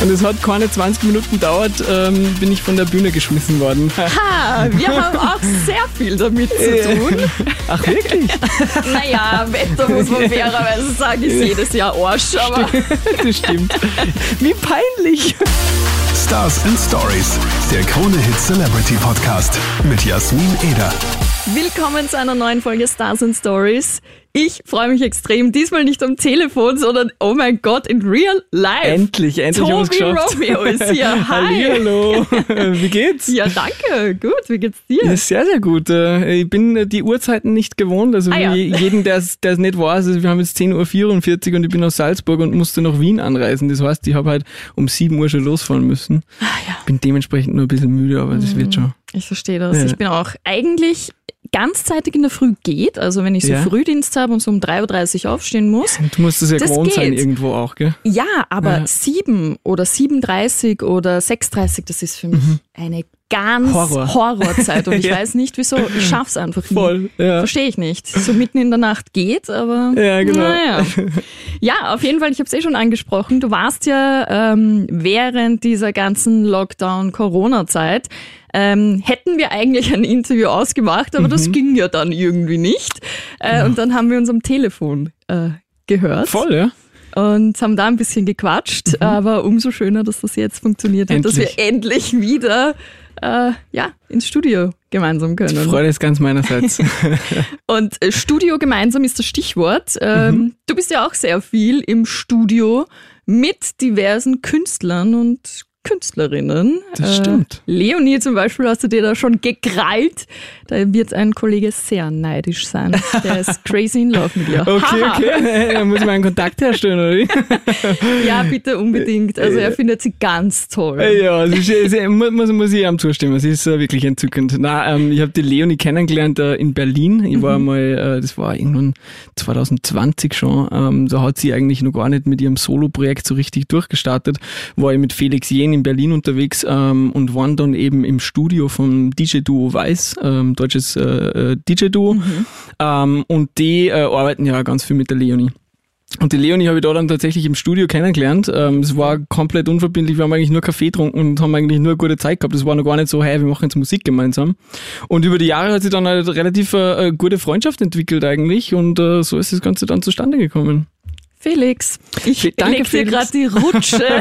Und es hat keine 20 Minuten gedauert, ähm, bin ich von der Bühne geschmissen worden. Ha, wir haben auch sehr viel damit zu tun. Ach wirklich? Naja, Wetter muss man fairerweise sagen, ist jedes Jahr Arsch, aber Das stimmt. Wie peinlich. Stars and Stories, der Krone Hit Celebrity Podcast mit Jasmin Eder. willkommen zu einer neuen Folge Stars and Stories. Ich freue mich extrem, diesmal nicht am Telefon, sondern oh mein Gott, in real life. Endlich, endlich haben Tobi geschafft. Romeo ist hier. Hi. Hallo. Wie geht's? Ja, danke. Gut, wie geht's dir? Ja, sehr, sehr gut. Äh, Ich bin äh, die Uhrzeiten nicht gewohnt. Also Ah, ja. je- jeden, der es der es nicht weiß, also wir haben jetzt 10.44 Uhr und ich bin aus Salzburg und musste nach Wien anreisen. Das heißt, ich habe halt um 7 Uhr schon losfahren müssen. Ah, ja. Bin dementsprechend nur ein bisschen müde, aber das wird schon. Ich verstehe das. Ja. Ich bin auch eigentlich ganzzeitig in der Früh geht. Also wenn ich so Ja. Frühdienst habe und so um 3.30 Uhr aufstehen muss. Du musst es ja gewohnt sein geht. irgendwo auch, gell? Ja, aber Ja. 7 oder 7.30 oder 6.30, das ist für mich eine ganz Mhm. Horror. Horrorzeit. Und ich Ja. weiß nicht, wieso. Ich schaff's einfach nie. Voll, ja. Verstehe ich nicht. So mitten in der Nacht geht, aber. Ja, genau. Naja. Ja, auf jeden Fall, ich habe es eh schon angesprochen. Du warst ja ähm, während dieser ganzen Lockdown-Corona-Zeit. Ähm, hätten wir eigentlich ein Interview ausgemacht, aber Mhm. das ging ja dann irgendwie nicht. Äh, Und dann haben wir uns am Telefon äh, gehört Voll, ja. und haben da ein bisschen gequatscht. Aber umso schöner, dass das jetzt funktioniert hat, dass wir endlich wieder äh, ja, ins Studio gemeinsam können. Freude ist ganz meinerseits. Und äh, Studio gemeinsam ist das Stichwort. Ähm, Mhm. Du bist ja auch sehr viel im Studio mit diversen Künstlern und Künstlerinnen. Das stimmt. Äh, Leonie zum Beispiel hast du dir da schon gekrallt. Da wird ein Kollege sehr neidisch sein. Der ist crazy in love mit dir. Okay, okay. Da muss mal einen Kontakt herstellen, oder wie? Ja, bitte unbedingt. Also er findet sie ganz toll. Ja, sie, sie, muss, muss, ich ihm zustimmen. Sie ist äh, wirklich entzückend. Na, ähm, ich habe die Leonie kennengelernt äh, in Berlin. Ich war mal, äh, das war irgendwann 2020 schon. Ähm, da hat sie eigentlich noch gar nicht mit ihrem Solo-Projekt so richtig durchgestartet. War ich mit Felix Jen in Berlin unterwegs ähm, und waren dann eben im Studio vom DJ-Duo Weiß, ähm, deutsches äh, äh, DJ-Duo. Ähm, und die äh, arbeiten ja ganz viel mit der Leonie. Und die Leonie habe ich da dann tatsächlich im Studio kennengelernt. Ähm, es war komplett unverbindlich. Wir haben eigentlich nur Kaffee getrunken und haben eigentlich nur eine gute Zeit gehabt. Es war noch gar nicht so, hey, wir machen jetzt Musik gemeinsam. Und über die Jahre hat sich dann halt relativ äh, gute Freundschaft entwickelt eigentlich. Und äh, so ist das Ganze dann zustande gekommen. Felix, ich danke, dir gerade die Rutsche.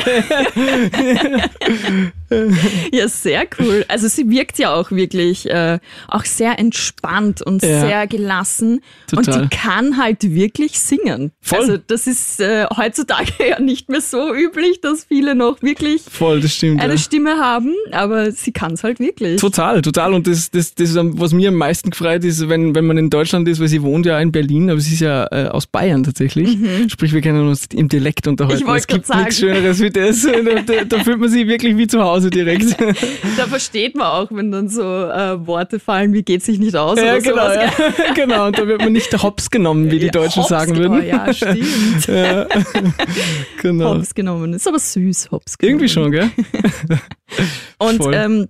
ja, sehr cool. Also sie wirkt ja auch wirklich äh, auch sehr entspannt und Ja. sehr gelassen. Total. Und die kann halt wirklich singen. Voll. Also das ist äh, heutzutage ja nicht mehr so üblich, dass viele noch wirklich Voll, das stimmt. eine ja. Stimme haben, aber sie kann es halt wirklich. Total, total. Und das, das, das, was mir am meisten gefreut ist, wenn, wenn man in Deutschland ist, weil sie wohnt ja in Berlin, aber sie ist ja äh, aus Bayern tatsächlich. Sprich, wir können uns im Dialekt unterhalten. Ich es gibt nichts. Schöneres wie das. Da, da, fühlt man sich wirklich wie zu Hause direkt. Da versteht man auch, wenn dann so äh, Worte fallen, wie geht sich nicht aus Ja, oder genau, sowas. ja. genau. Und da wird man nicht Hops genommen, wie die Ja, Deutschen hops sagen genommen. würden. Ja, stimmt. Ja. genau. Hops genommen. Ist aber süß, Hops genommen. Irgendwie schon, gell? Und ähm,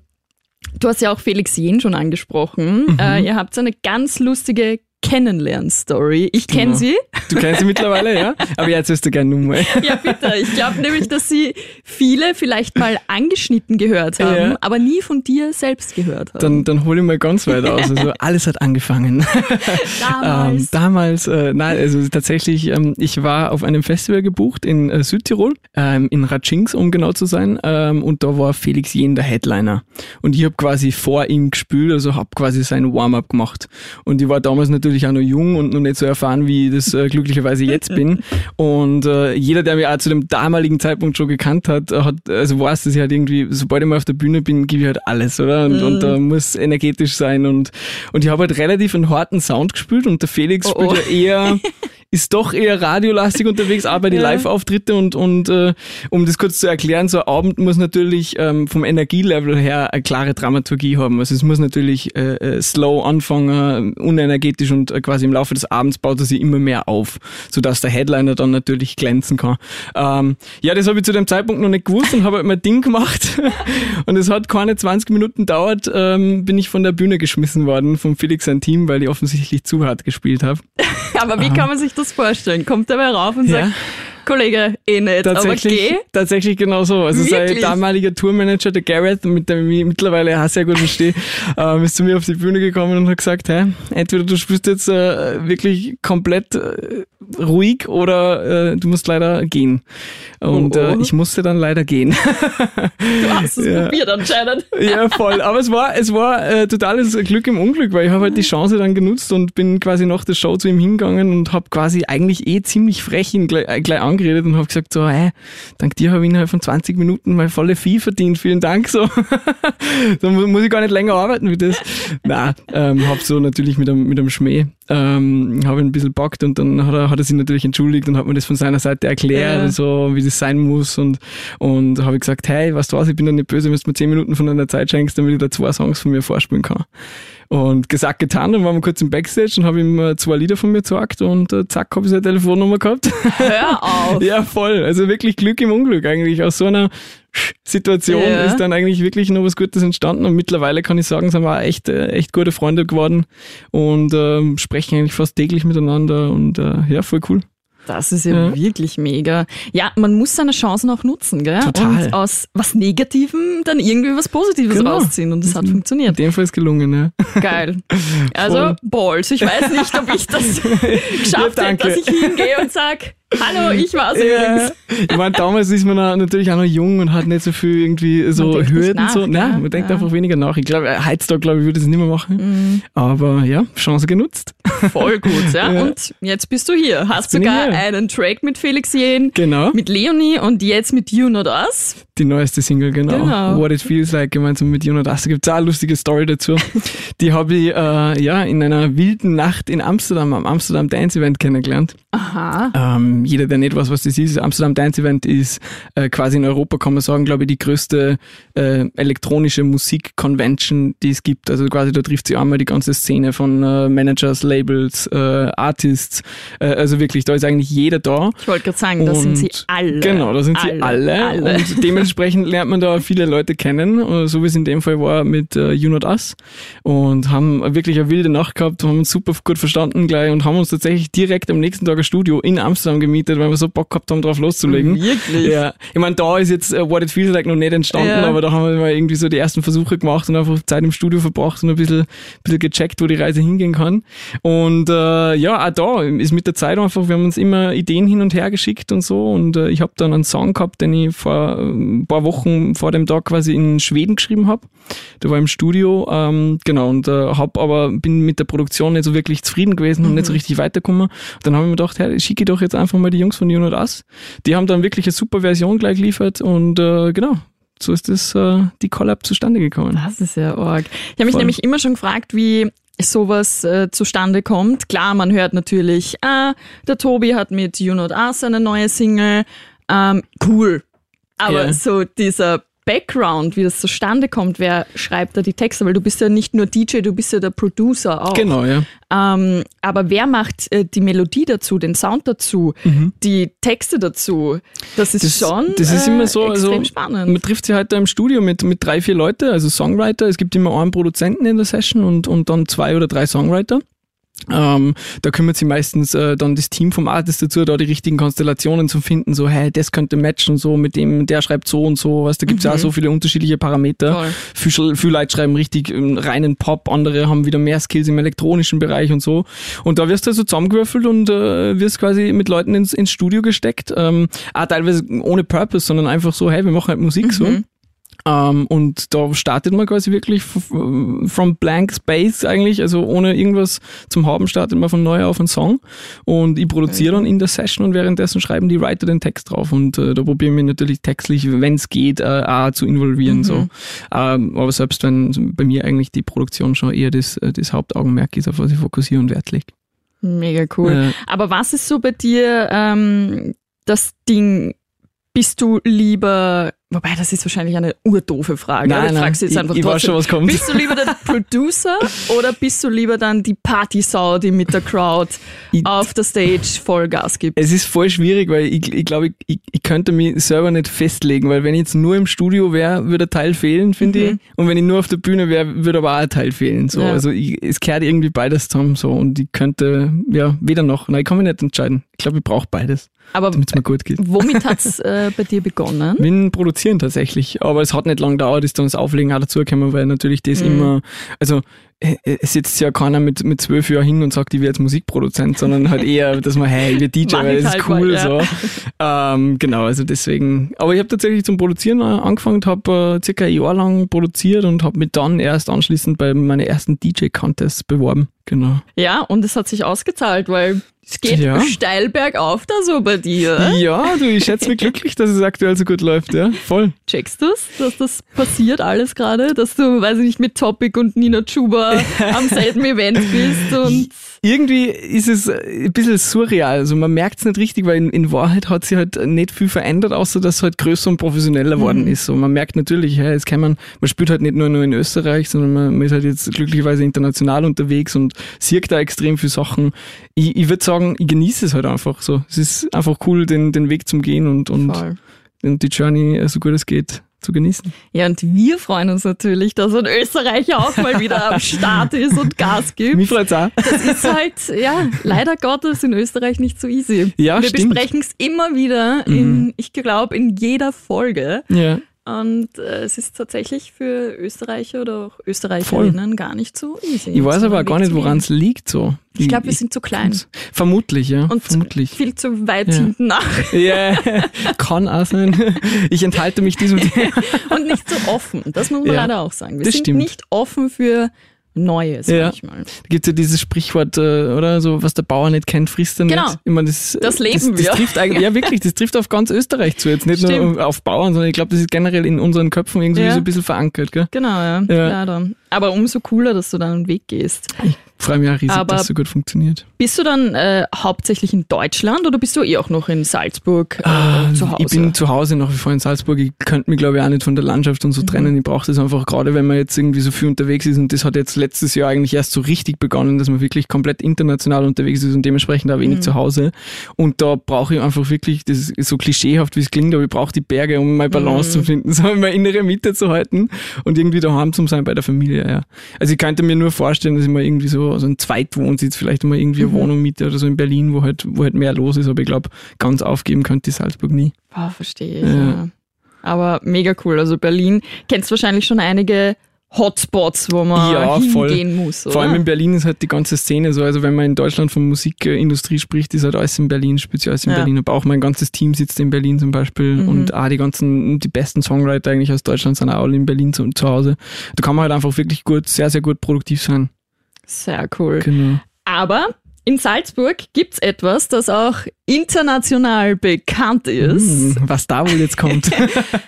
du hast ja auch Felix Jen schon angesprochen. Mhm. Äh, ihr habt so eine ganz lustige Kennenlern-Story. Ich kenne Genau. sie. Du kennst sie mittlerweile, ja? Aber jetzt wirst du gerne nochmal. Ja, bitte. Ich glaube nämlich, dass sie viele vielleicht mal angeschnitten gehört haben, Ja. aber nie von dir selbst gehört haben. Dann, dann hol ich mal ganz weit aus. Also alles hat angefangen. Damals. Ähm, damals, äh, nein, also tatsächlich, ähm, ich war auf einem Festival gebucht in äh, Südtirol, ähm, in Ratschings, um genau zu sein, ähm, und da war Felix Jen der Headliner. Und ich habe quasi vor ihm gespielt, also habe quasi sein Warm-up gemacht. Und ich war damals natürlich auch noch jung und noch nicht so erfahren, wie ich das äh, glücklicherweise jetzt bin. Und äh, jeder, der mich auch zu dem damaligen Zeitpunkt schon gekannt hat, hat also weiß, dass ich halt irgendwie, sobald ich mal auf der Bühne bin, gebe ich halt alles, oder? Und, und da muss energetisch sein und und ich habe halt relativ einen harten Sound gespielt und der Felix Oh, oh. ja eher ist doch eher radiolastig unterwegs, auch bei den Ja. Live-Auftritte und, und äh, um das kurz zu erklären, so ein Abend muss natürlich ähm, vom Energielevel her eine klare Dramaturgie haben. Also es muss natürlich äh, äh, slow anfangen, unenergetisch und äh, quasi im Laufe des Abends baut er sich immer mehr auf, sodass der Headliner dann natürlich glänzen kann. Ähm, ja, das habe ich zu dem Zeitpunkt noch nicht gewusst und habe halt mein Ding gemacht und es hat keine 20 Minuten dauert, ähm, bin ich von der Bühne geschmissen worden vom Felix sein Team, weil ich offensichtlich zu hart gespielt habe. Aber wie kann man sich das vorstellen? Kommt mal rauf und Ja. sagt, Kollege, eh nicht, aber Tatsächlich, geh. tatsächlich genau so. Also sein damaliger Tourmanager, der Gareth, mit dem ich mittlerweile auch sehr gut verstehe, ähm, ist zu mir auf die Bühne gekommen und hat gesagt, hey, entweder du spielst jetzt äh, wirklich komplett äh, ruhig oder äh, du musst leider gehen. Und Oh, oh. Ich musste dann leider gehen. Du hast es Ja. probiert anscheinend. ja, voll. Aber es war, es war äh, totales Glück im Unglück, weil ich habe halt die Chance dann genutzt und bin quasi nach der Show zu ihm hingegangen und habe quasi eigentlich eh ziemlich frech ihn gleich, äh, gleich angeredet und habe gesagt so, hey, dank dir habe ich innerhalb von 20 Minuten mal volle Vieh verdient, vielen Dank. So, da mu- muss ich gar nicht länger arbeiten wie das. Na, ähm, habe so natürlich mit einem, mit einem Schmäh, ähm, habe ihn ein bisschen packt und dann hat er, hat er sich natürlich entschuldigt und hat mir das von seiner Seite erklärt Ja. so, wie das sein muss und, und habe ich gesagt, hey, weißt du was, ich bin da nicht böse, wenn du mir 10 Minuten von deiner Zeit schenkst, damit ich da zwei Songs von mir vorspielen kann. Und gesagt, getan, dann waren wir kurz im Backstage und habe ihm äh, zwei Lieder von mir gesagt und äh, zack, habe ich seine Telefonnummer gehabt. Hör auf. ja, voll. Also wirklich Glück im Unglück eigentlich. Aus so einer Situation Ja. ist dann eigentlich wirklich noch was Gutes entstanden und mittlerweile kann ich sagen, sind wir auch echt, äh, echt gute Freunde geworden und ähm, sprechen eigentlich fast täglich miteinander und äh, ja, voll cool. Das ist ja, Ja. wirklich mega. Ja, man muss seine Chancen auch nutzen, gell? Total. Und aus was Negativem dann irgendwie was Positives Genau. rausziehen. Und das hat In funktioniert. dem Fall ist gelungen, ja. Geil. Also. Balls. Ich weiß nicht, ob ich das geschafft Ja, hätte, dass ich hingehe und sag, hallo, ich war's Ja, übrigens. ich meine, damals ist man natürlich auch noch jung und hat nicht so viel irgendwie so Hürden. nach, so. Nein, man denkt Ja. einfach weniger nach. Ich glaube, heutzutage, glaube ich, würde ich es nicht mehr machen. Mhm. Aber ja, Chance genutzt. Voll gut, ja. Ja. Und jetzt bist du hier. Hast sogar einen Track mit Felix Jen, Genau. mit Leonie und jetzt mit You Not Us. Die neueste Single, genau. Genau. What It Feels Like, gemeinsam mit Jonas. Da gibt es auch eine lustige Story dazu. Die habe ich äh, ja in einer wilden Nacht in Amsterdam, am Amsterdam Dance Event kennengelernt. Aha. Ähm, jeder, der nicht weiß, was das ist, Amsterdam Dance Event ist äh, quasi in Europa, kann man sagen, glaube ich, die größte äh, elektronische Musik-Convention, die es gibt. Also quasi da trifft sich einmal die ganze Szene von äh, Managers, Labels, äh, Artists. Äh, also wirklich, da ist eigentlich jeder da. Ich wollte gerade sagen, da sind sie alle. Genau, da sind sie alle. alle. Und dementsprechend lernt man da viele Leute kennen, äh, so wie es in dem Fall war mit äh, You Not Us. Und haben wirklich eine wilde Nacht gehabt, haben uns super gut verstanden gleich und haben uns tatsächlich direkt am nächsten Tag ein Studio in Amsterdam gemietet, weil wir so Bock gehabt haben, drauf loszulegen. Wirklich? Ja, ich meine, da ist jetzt äh, What It Feels Like noch nicht entstanden, Ja. aber da haben wir mal irgendwie so die ersten Versuche gemacht und einfach Zeit im Studio verbracht und ein bisschen, bisschen gecheckt, wo die Reise hingehen kann. Und äh, ja, auch da ist mit der Zeit einfach, wir haben uns immer Ideen hin und her geschickt und so und äh, ich habe dann einen Song gehabt, den ich vor äh, ein paar Wochen vor dem Tag quasi in Schweden geschrieben habe. Da war im Studio, ähm, genau, und äh, hab aber bin mit der Produktion nicht so wirklich zufrieden gewesen und nicht so richtig weitergekommen. Dann habe ich mir gedacht, hey, schicke doch jetzt einfach mal die Jungs von You Not Us. Die haben dann wirklich eine super Version gleich geliefert und äh, genau, so ist das äh, die Collab zustande gekommen. Das ist ja arg. Ich habe mich Voll. nämlich immer schon gefragt, wie sowas äh, zustande kommt. Klar, man hört natürlich, ah, der Tobi hat mit You Not Us eine neue Single. Ähm, cool. Aber Ja. so dieser Background, wie das zustande kommt, wer schreibt da die Texte? Weil du bist ja nicht nur DJ, du bist ja der Producer auch. Genau, ja. Ähm, aber wer macht äh, die Melodie dazu, den Sound dazu, die Texte dazu? Das ist Mhm. Das, schon das ist äh, immer so, extrem also spannend. man trifft sich halt da im Studio mit, mit drei, vier Leute, also Songwriter. Es gibt immer einen Produzenten in der Session und, und dann zwei oder drei Songwriter. Ähm, da kümmert sich meistens äh, dann das Team vom Artist dazu, da die richtigen Konstellationen zu finden, so, hey, das könnte matchen, so mit dem, der schreibt so und so, was, da gibt's ja auch so viele unterschiedliche Parameter. Viele, viele Leute schreiben richtig ähm, reinen Pop, andere haben wieder mehr Skills im elektronischen Bereich und so. Und da wirst du also zusammengewürfelt und äh, wirst quasi mit Leuten ins, ins Studio gesteckt. Ähm, auch teilweise ohne Purpose, sondern einfach so, hey, wir machen halt Musik so. Ähm, und da startet man quasi wirklich from blank space eigentlich, also ohne irgendwas zum haben, startet man von neu auf einen Song. Und ich produziere dann in der Session und währenddessen schreiben die Writer den Text drauf. Und äh, da probieren wir natürlich textlich, wenn es geht, äh, auch zu involvieren. So. Ähm, aber selbst wenn bei mir eigentlich die Produktion schon eher das, äh, das Hauptaugenmerk ist, auf was ich fokussiere und Wert lege. Mega cool. Ja. Aber was ist so bei dir ähm, das Ding? Bist du lieber Wobei, das ist wahrscheinlich eine urdoofe Frage. Nein, ich nein, frage sie jetzt ich- einfach ich weiß trotzdem. schon, was kommt. Bist du lieber der Producer oder bist du lieber dann die Partysau, die mit der Crowd Ich- auf der Stage Vollgas gibt? Es ist voll schwierig, weil ich, ich glaube, ich, ich, ich könnte mich selber nicht festlegen, weil wenn ich jetzt nur im Studio wäre, würde ein Teil fehlen, finde ich. Und wenn ich nur auf der Bühne wäre, würde aber auch ein Teil fehlen. So. Ja. Also ich, es kehrt irgendwie beides zusammen so und ich könnte, ja, weder noch. Nein, ich kann mich nicht entscheiden. Ich glaube, ich brauche beides, Aber damit es mir gut geht. womit hat's äh, bei dir begonnen? Bin produzieren tatsächlich, aber es hat nicht lange gedauert, ist dann das Auflegen auch dazugekommen, weil natürlich das immer, also äh, es sitzt ja keiner mit, mit zwölf Jahren hin und sagt, ich werde jetzt Musikproduzent, sondern halt eher, dass man, hey, ich werde DJ, weil das ist halt mal, cool. ja. so. Ähm, genau, also deswegen. Aber ich habe tatsächlich zum Produzieren äh, angefangen, habe äh, circa ein Jahr lang produziert und habe mich dann erst anschließend bei meinen ersten DJ-Contests beworben. Genau. Ja, und es hat sich ausgezahlt, weil es geht Ja. steil bergauf da so bei dir. Ja, du, ich schätze mich glücklich, dass es aktuell so gut läuft, ja. Voll. Checkst du's, dass das passiert alles gerade? Dass du, weiß ich nicht, mit Topic und Nina Chuba am selben Event bist und irgendwie ist es ein bisschen surreal. Also man merkt es nicht richtig, weil in, in Wahrheit hat sich halt nicht viel verändert, außer dass es halt größer und professioneller geworden ist. So, man merkt natürlich, ja, jetzt kann man, man spielt halt nicht nur, nur in Österreich, sondern man, man ist halt jetzt glücklicherweise international unterwegs und sieht da extrem viele Sachen. Ich, ich würde sagen, ich genieße es halt einfach so. Es ist einfach cool, den, den Weg zum Gehen und, und, und die Journey, äh, so gut es geht, zu genießen. Ja, und wir freuen uns natürlich, dass ein Österreicher auch mal wieder am Start ist und Gas gibt. Mich freut's auch. Das ist halt, ja, leider Gottes in Österreich nicht so easy. Ja, wir besprechen es immer wieder, in, ich glaube, in jeder Folge. Ja. Und äh, es ist tatsächlich für Österreicher oder auch Österreicherinnen gar nicht so easy. Ich weiß aber gar nicht, woran es liegt so. Ich glaube, wir sind zu klein Vermutlich, ja. und Vermutlich. viel zu weit Ja. hinten nach Ja, kann auch sein. Ich enthalte mich diesem Thema. und nicht so offen. Das muss man Ja, leider auch sagen. Wir das sind stimmt. nicht offen für Neues Ja. manchmal. Da gibt ja dieses Sprichwort, äh, oder so, was der Bauer nicht kennt, frisst er nicht. Genau. Ich meine, das, Das leben das, das wir. Trifft eigentlich, ja, wirklich, das trifft auf ganz Österreich zu. Jetzt nicht Stimmt. nur auf Bauern, sondern ich glaube, das ist generell in unseren Köpfen irgendwie Ja. so ein bisschen verankert. Gell? Genau, ja, Ja. leider. Aber umso cooler, dass du deinen Weg gehst. Freue mich auch riesig, Aber- dass es so gut funktioniert. Bist du dann äh, hauptsächlich in Deutschland oder bist du eh auch noch in Salzburg äh, zu Hause? Ich bin zu Hause nach wie vor in Salzburg. Ich könnte mich, glaube ich, auch nicht von der Landschaft Mhm. und so trennen. Ich brauche das einfach, gerade wenn man jetzt irgendwie so viel unterwegs ist. Und das hat jetzt letztes Jahr eigentlich erst so richtig begonnen, dass man wirklich komplett international unterwegs ist und dementsprechend auch wenig Mhm. zu Hause. Und da brauche ich einfach wirklich, das ist so klischeehaft, wie es klingt, aber ich brauche die Berge, um meine Balance Mhm. zu finden, so meine innere Mitte zu halten und irgendwie daheim zu sein bei der Familie. Ja. Also ich könnte mir nur vorstellen, dass ich mal irgendwie so, so ein Zweitwohnsitz, vielleicht mal irgendwie Mhm. eine Wohnung miete oder so in Berlin, wo halt, wo halt mehr los ist. Aber ich glaube, ganz aufgeben könnte Salzburg nie. Ah, verstehe ich. Ja. Ja. Aber mega cool. Also Berlin kennst wahrscheinlich schon einige Hotspots, wo man Ja, voll. hingehen muss. Oder? Vor allem in Berlin ist halt die ganze Szene so. Also wenn man in Deutschland von Musikindustrie spricht, ist halt alles in Berlin, speziell alles in Ja. Berlin. Aber auch mein ganzes Team sitzt in Berlin zum Beispiel. Mhm. Und auch die ganzen, die besten Songwriter eigentlich aus Deutschland sind auch alle in Berlin zu, zu Hause. Da kann man halt einfach wirklich gut, sehr, sehr gut produktiv sein. Sehr cool. Genau. Aber in Salzburg gibt's etwas, das auch international bekannt ist. Hm, was da wohl jetzt kommt.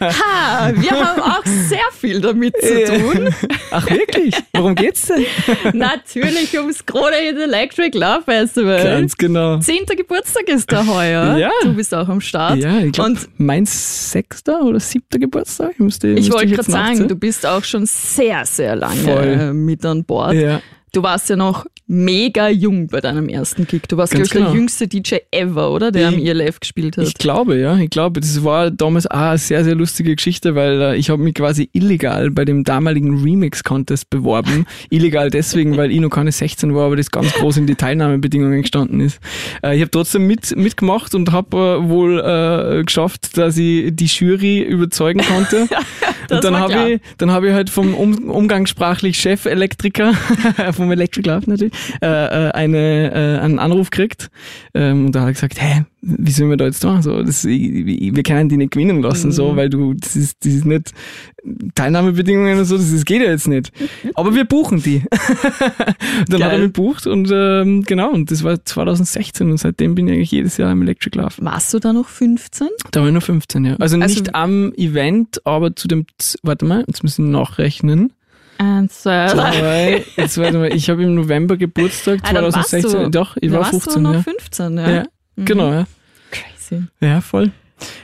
Ha, wir haben auch sehr viel damit zu tun. Ach wirklich? Worum geht's denn? Natürlich ums Krone Electric Love Festival. Ganz genau. Zehnter Geburtstag ist da heuer. Ja. Du bist auch am Start. Ja, ich glaube, Und mein sechster oder siebter Geburtstag. Ich, müsste, ich wollte gerade sagen, du bist auch schon sehr, sehr lange Voll. mit an Bord. Ja. Du warst ja noch mega jung bei deinem ersten Gig. Du warst, glaube ich, der genau. jüngste DJ ever, oder? Der am Ich- ELF gespielt hat. Ich glaube, ja. Ich glaube, das war damals auch eine sehr, sehr lustige Geschichte, weil äh, ich habe mich quasi illegal bei dem damaligen Remix-Contest beworben. illegal deswegen, weil ich noch keine 16 war, aber das ganz groß in die Teilnahmebedingungen gestanden ist. Äh, ich habe trotzdem mit, mitgemacht und habe äh, wohl äh, geschafft, dass ich die Jury überzeugen konnte. Und dann habe ich, dann habe ich halt vom um, umgangssprachlich Chef-Elektriker, vom Electric Love natürlich, äh, äh, eine, äh, einen Anruf gekriegt. Ähm, und da hat er gesagt, hä, wie sollen wir da jetzt tun? So, das, wir können die nicht gewinnen lassen, Mhm. so, weil du, das ist, das ist nicht Teilnahmebedingungen und so, das, das geht ja jetzt nicht. Aber wir buchen die. dann Geil. hat er mich bucht und ähm, genau, und das war 2016 und seitdem bin ich eigentlich jedes Jahr im Electric Love. Warst du da noch 15? Da war ich nur 15, ja. Also, Also- nicht am Event, aber zu dem, warte mal, jetzt müssen wir nachrechnen. Eins, zwei, jetzt warte mal, ich habe im November Geburtstag, Ah, dann warst 2016. du- Doch, ich war warst 15, du noch ja. 15, ja. Ja, genau, ja. Crazy. Ja, voll.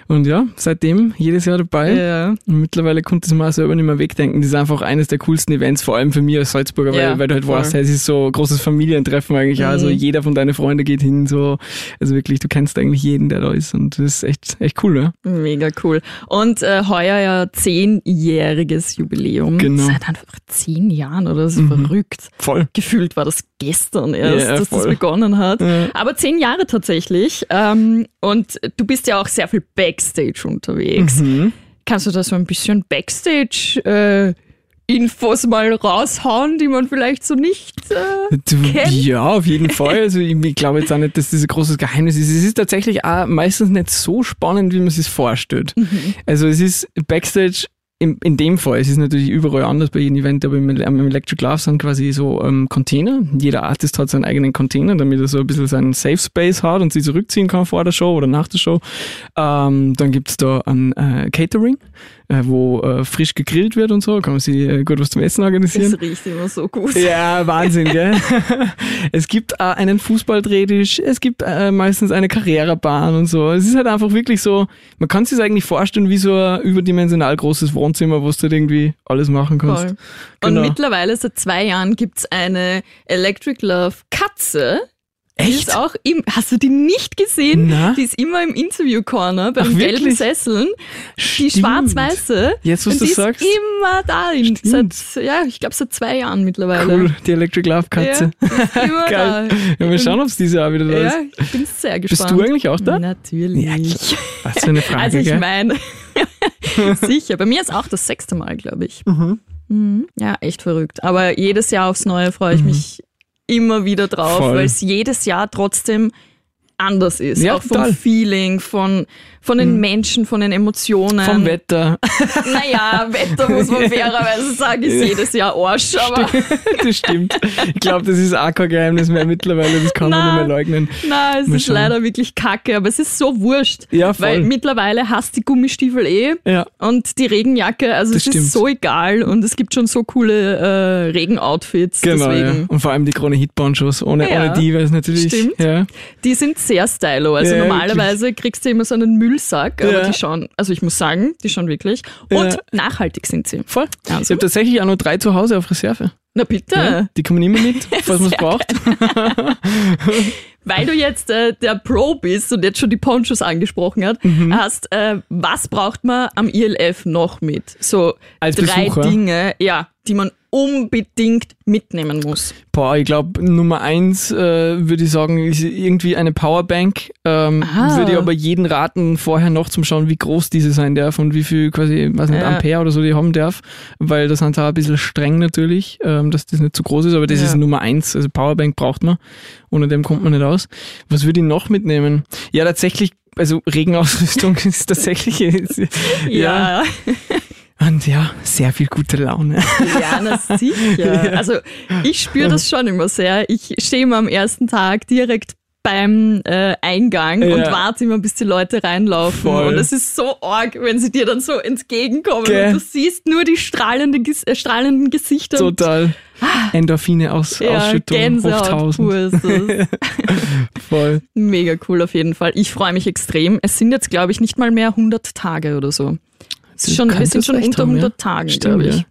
Und ja, seitdem jedes Jahr dabei. Ja. Und mittlerweile konnte ich es mir auch selber nicht mehr wegdenken. Das ist einfach eines der coolsten Events, vor allem für mich als Salzburger, weil, Ja, weil du halt voll. weißt, hey, es ist so ein großes Familientreffen eigentlich. Also Mhm. jeder von deinen Freunden geht hin. So, also wirklich, du kennst eigentlich jeden, der da ist. Und das ist echt, echt cool, ja. Mega cool. Und äh, heuer ja zehnjähriges Jubiläum. Genau. Seit einfach zehn Jahren, oder? Das ist Mhm. verrückt. Voll. Gefühlt war das gestern erst, Ja, dass das voll. begonnen hat. Aber zehn Jahre tatsächlich. Ähm, und du bist ja auch sehr viel Backstage unterwegs. Mhm. Kannst du da so ein bisschen Backstage äh, Infos mal raushauen, die man vielleicht so nicht äh, Du, kennt? ja, auf jeden Fall. Also ich, ich glaube jetzt auch nicht, dass das ein großes Geheimnis ist. Es ist tatsächlich auch meistens nicht so spannend, wie man sich vorstellt. Mhm. Also es ist Backstage in, in dem Fall, es ist natürlich überall anders bei jedem Event, aber im, im Electric Love sind quasi so ähm, Container. Jeder Artist hat seinen eigenen Container, damit er so ein bisschen seinen Safe Space hat und sich zurückziehen kann vor der Show oder nach der Show. Ähm, dann gibt's da ein äh, Catering, äh, wo äh, frisch gegrillt wird und so, kann man sich äh, gut was zum Essen organisieren. Das riecht immer so gut. Ja, Wahnsinn, gell? es gibt auch einen Fußballdrehtisch, es gibt äh, meistens eine Carrera-Bahn und so. Es ist halt einfach wirklich so, man kann sich eigentlich vorstellen wie so ein überdimensional großes Wohnzimmer, wo du halt irgendwie alles machen kannst. Voll. Genau. Und mittlerweile, seit zwei Jahren, gibt's eine Electric Love Katze. Die Echt? ist auch im, hast du die nicht gesehen? Na? Die ist immer im Interview-Corner bei Ach, den gelben wirklich? Sesseln. Die Stimmt. schwarz-weiße. Jetzt, was Und du die sagst. ist immer da. Seit, ja, ich glaube seit zwei Jahren mittlerweile. Cool, die Electric Love Katze. Ja, die immer Geil. da. Ja, mal schauen, ob es dieses Jahr wieder da Ja, ist. ich bin sehr Bist gespannt. du eigentlich auch da? Natürlich. Ja. Was für eine Frage, Also ich meine, sicher. Bei mir ist auch das sechste Mal, glaube ich. Mhm. Ja, echt verrückt. Aber jedes Jahr aufs Neue freue ich mich immer wieder drauf, weil es jedes Jahr trotzdem anders ist. Ja, auch vom total. Mhm. Feeling, von, von den Menschen, von den Emotionen. Vom Wetter. Naja, Wetter muss man fairerweise sagen, ist jedes Jahr Arsch, aber das stimmt. Ich glaube, das ist auch kein Geheimnis mehr mittlerweile, das kann man Na. nicht mehr leugnen. na, es Mal ist schauen. leider wirklich kacke, aber es ist so wurscht. Ja, voll. Weil mittlerweile hast die Gummistiefel eh Ja. und die Regenjacke, also Das es stimmt. ist so egal und es gibt schon so coole äh, Regenoutfits. Genau, ja. deswegen. Und vor allem die Krone Hit Ponchos. Ohne, Ja. ohne die wäre es natürlich. Stimmt. Ja. Die sind sehr stylo. Also Ja, normalerweise kriegst du immer so einen Müllsack, aber Ja. die schauen, also ich muss sagen, die schauen wirklich. Und Ja. nachhaltig sind sie. Voll. Ich Also, habe tatsächlich auch noch drei zu Hause auf Reserve. na bitte. Die kommen immer mit, falls man es braucht. Weil du jetzt äh, der Pro bist und jetzt schon die Ponchos angesprochen hat, Mhm. hast, äh, was braucht man am ILF noch mit? So Als drei Besucher? Dinge, ja, die man unbedingt mitnehmen muss. Boah, ich glaube, Nummer eins äh, würde ich sagen, ist irgendwie eine Powerbank. Ähm, würde ich aber jeden raten, vorher noch zum Schauen, wie groß diese sein darf und wie viel quasi, weiß nicht, Ja. Ampere oder so die haben darf. Weil das sind da ein bisschen streng natürlich, ähm, dass das nicht zu groß ist, aber das Ja. ist Nummer eins. Also Powerbank braucht man. Ohne dem kommt man nicht aus. Was würde ich noch mitnehmen? Ja, tatsächlich, also Regenausrüstung ist tatsächlich. ja. Und ja, sehr viel gute Laune. Ja, na sicher. Also ich spüre das schon immer sehr. Ich stehe immer am ersten Tag direkt beim äh, Eingang und Ja. warte immer, bis die Leute reinlaufen. Voll. Und es ist so arg, wenn sie dir dann so entgegenkommen Gell. und du siehst nur die strahlende, äh, strahlenden Gesichter. und Total. Endorphine aus, ja, Ausschüttung hoch Gänsehaut 1000. ist das. Voll. Mega cool auf jeden Fall. Ich freue mich extrem. Es sind jetzt, glaube ich, nicht mal mehr 100 Tage oder so. Du schon, wir sind schon unter haben, ja. 100 Tagen, Stimmt, glaube ich. ja.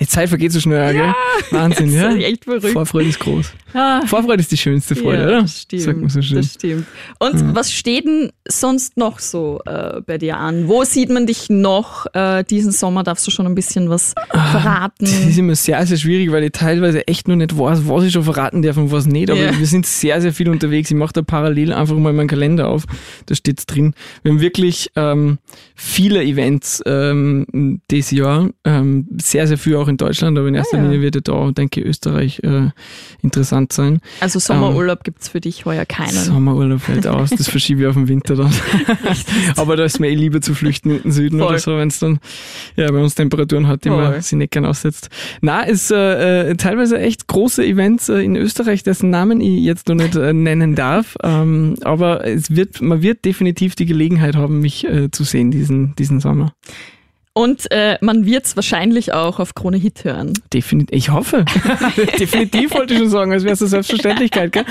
Die Zeit vergeht so schnell, gell? Wahnsinn, ja. Das ist echt verrückt. Vorfreude ist groß. Ah. Vorfreude ist die schönste Freude, ja, oder? Das stimmt. Sagt man so schön. Das stimmt. Und was steht denn sonst noch so äh, bei dir an? Wo sieht man dich noch? Äh, diesen Sommer darfst du schon ein bisschen was verraten. Das ist immer sehr, sehr schwierig, weil ich teilweise echt noch nicht weiß, was ich schon verraten darf und was nicht. Aber Ja. wir sind sehr, sehr viel unterwegs. Ich mache da parallel einfach mal meinen Kalender auf. Da steht's drin. Wir haben wirklich ähm, viele Events ähm, dieses Jahr. Ähm, sehr, sehr viel auch in Deutschland, aber in erster Ah, ja. Linie wird ja da, denke ich, Österreich äh, interessant sein. Also Sommerurlaub gibt's für dich heuer keinen. Sommerurlaub fällt aus, das verschiebe ich auf den Winter dann. Aber da ist mir eh lieber zu flüchten in den Süden Voll. oder so, wenn es dann ja, bei uns Temperaturen hat, die man Voll. sich nicht gern aussetzt. Na, ist äh, äh, teilweise echt große Events äh, in Österreich, dessen Namen ich jetzt noch nicht äh, nennen darf. Ähm, aber es wird, man wird definitiv die Gelegenheit haben, mich äh, zu sehen diesen, diesen Sommer. Und äh, man wird es wahrscheinlich auch auf Krone Hit hören. Definitiv, ich hoffe. Definitiv wollte ich schon sagen, als wäre es eine Selbstverständlichkeit, gell?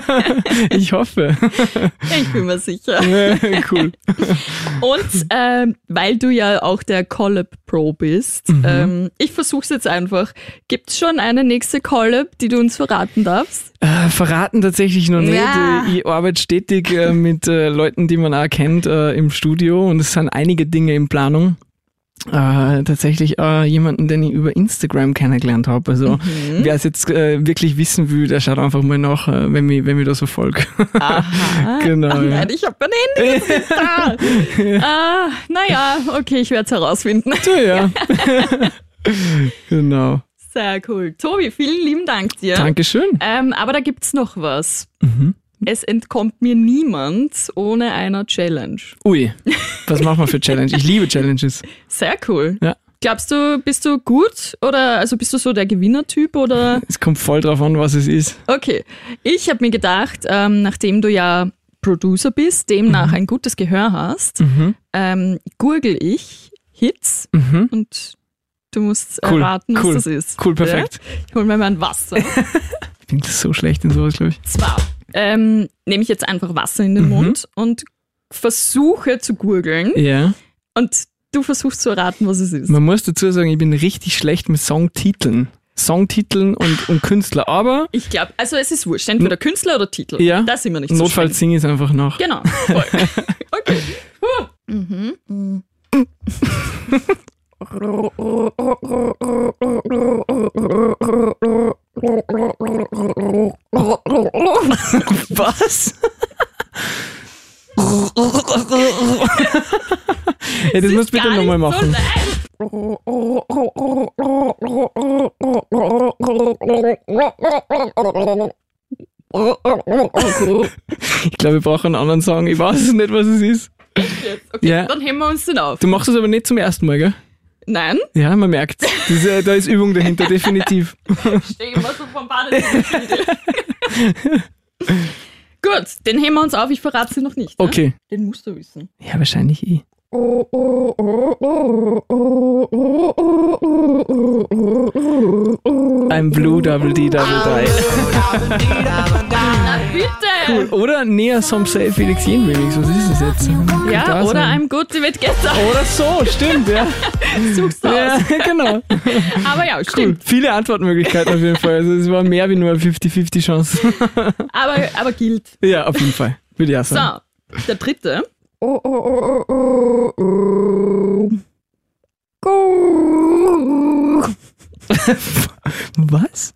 ich hoffe. Ich bin mir sicher. cool. Und ähm, weil du ja auch der Collab Pro bist, Mhm. ähm, ich versuch's jetzt einfach. Gibt's schon eine nächste Collab, die du uns verraten darfst? Äh, verraten tatsächlich noch nicht. Ja. Ich arbeite stetig äh, mit äh, Leuten, die man auch kennt, äh, im Studio und es sind einige Dinge in Planung. Äh, tatsächlich äh, jemanden, den ich über Instagram kennengelernt habe. Also Mhm. wer es jetzt äh, wirklich wissen will, der schaut einfach mal nach, äh, wenn mir wenn mir da so folgt. Aha. Genau, Ach ja. nein, ich hab mein Handy nicht da. ah, naja, okay, ich werde es herausfinden. ja, ja. genau. Sehr cool. Tobi, vielen lieben Dank dir. Dankeschön. Ähm, aber da gibt's noch was. Mhm. Es entkommt mir niemand ohne einer Challenge. Ui, was machen wir für Challenge? Ich liebe Challenges. Sehr cool. Ja. Glaubst du, bist du gut oder also bist du so der Gewinnertyp oder? Es kommt voll drauf an, was es ist. Okay, ich habe mir gedacht, ähm, nachdem du ja Producer bist, demnach Mhm. ein gutes Gehör hast, ähm, gurgel ich Hits Mhm. und du musst Cool, erraten, cool, was das ist. Cool, perfekt. Ja? Ich hol mir mal ein Wasser. Ich bin so schlecht in sowas, glaube ich. Zwar ähm, nehme ich jetzt einfach Wasser in den Mhm. Mund und versuche zu gurgeln Ja. und du versuchst zu erraten, was es ist. Man muss dazu sagen, ich bin richtig schlecht mit Songtiteln. Songtiteln und, und Künstler, aber Ich glaube, also es ist wurscht, entweder Künstler oder Titel. Ja. Da sind wir nicht so notfalls singe ich es einfach nach. Genau. Voll. Okay. Ja, das musst du bitte nochmal machen. So. Ich glaube, wir brauchen einen anderen Song. Ich weiß es nicht, was es ist. Okay, Ja. dann heben wir uns den auf. Du machst es aber nicht zum ersten Mal, gell? Nein, Ja, man merkt. Das ist, äh, da ist Übung dahinter, definitiv. steh immer so vom Badezimmer. Gut, den heben wir uns auf. Ich verrate sie noch nicht. Ne? Okay. Den musst du wissen. Ja, wahrscheinlich eh. Ein Blue Double D Double Die. Na bitte! Oder Nea Some Say Felix Jen Remix. Was ist das jetzt? Könnte Ja, da oder sein. I'm good with Getter. Oder so, stimmt, ja. Suchst du ja aus. genau. Aber ja, Cool. stimmt. Viele Antwortmöglichkeiten auf jeden Fall. Also es war mehr wie nur eine 50-50 Chance. Aber, aber gilt. ja, auf jeden Fall. Würde ich auch So, sagen. der dritte. Was?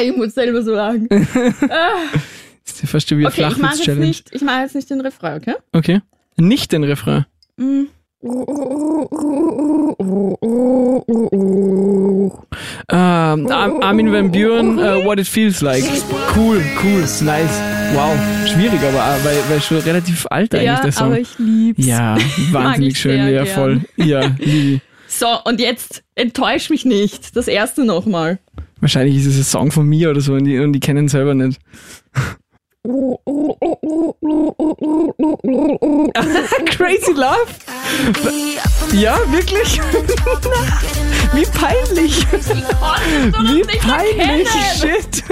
Ich muss selber so lachen. ist ja fast schon wie eine Okay, ich mache jetzt, Flachwitz-Challenge. nicht- ich mach jetzt nicht den Refrain, okay? Okay. Nicht den Refrain. Mm. Ähm, Ar- Armin Van Buren, äh, What It Feels Like. Cool, cool, nice. Wow. Schwierig, aber auch, weil, weil schon relativ alt eigentlich Ja, der Song. aber ich lieb's. ja, Mag wahnsinnig ich schön, sehr ja, gern. voll. Ja, lieb. So, und jetzt enttäusch mich nicht. Das erste nochmal. Wahrscheinlich ist es ein Song von mir oder so und die, und die kennen ihn selber nicht. Crazy Love? Ja, wirklich? Wie peinlich. Wie peinlich. Shit.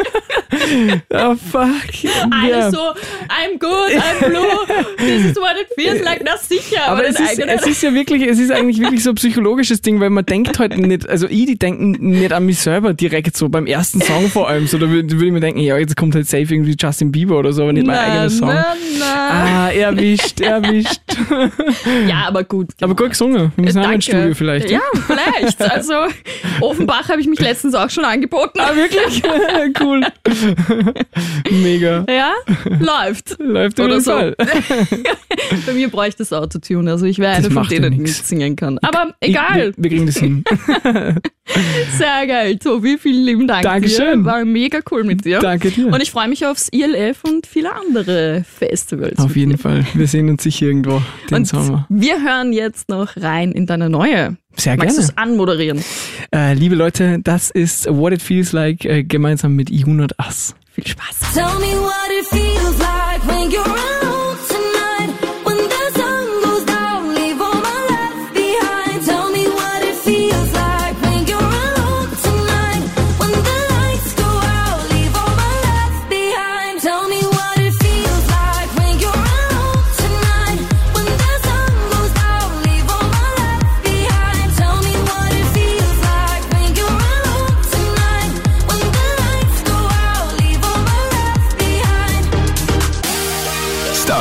oh fuck. Alle Ja. so, I'm good, I'm blue, this is what it feels like. Na sicher, aber, Aber es ist, es ist ja wirklich, es ist eigentlich wirklich so ein psychologisches Ding, weil man denkt halt nicht, also ich, die denken nicht an mich selber direkt so, beim ersten Song vor allem, so, da würde würd ich mir denken, ja, jetzt kommt halt safe irgendwie Justin Bieber oder so, aber nicht mein na, Song. na, na. Ah, erwischt, erwischt. Ja, aber gut. Aber gut gesungen. Wir müssen auch Danke. ins Studio vielleicht. Ja, vielleicht. Also, Offenbach habe ich mich letztens auch schon angeboten. Ah, wirklich? cool. Mega. Ja, läuft. Läuft Oder so. Fall. Bei mir bräuchte es Autotune, also ich wäre eine von denen, die nicht singen kann. Aber Ich- egal, Wir, wir kriegen das hin. sehr geil. Tobi, vielen lieben Dank Dankeschön. dir. War mega cool mit dir. Danke dir. Und ich freue mich aufs ILF und viele andere Festivals. Auf jeden dir. Fall. Wir sehen uns sicher irgendwo den Und Sommer. wir hören jetzt noch rein in deine neue. Sehr Magst du gerne. es anmoderieren? Äh, liebe Leute, das ist What It Feels Like äh, gemeinsam mit Ihun und Us. Viel Spaß. Tell me what it feels like when you're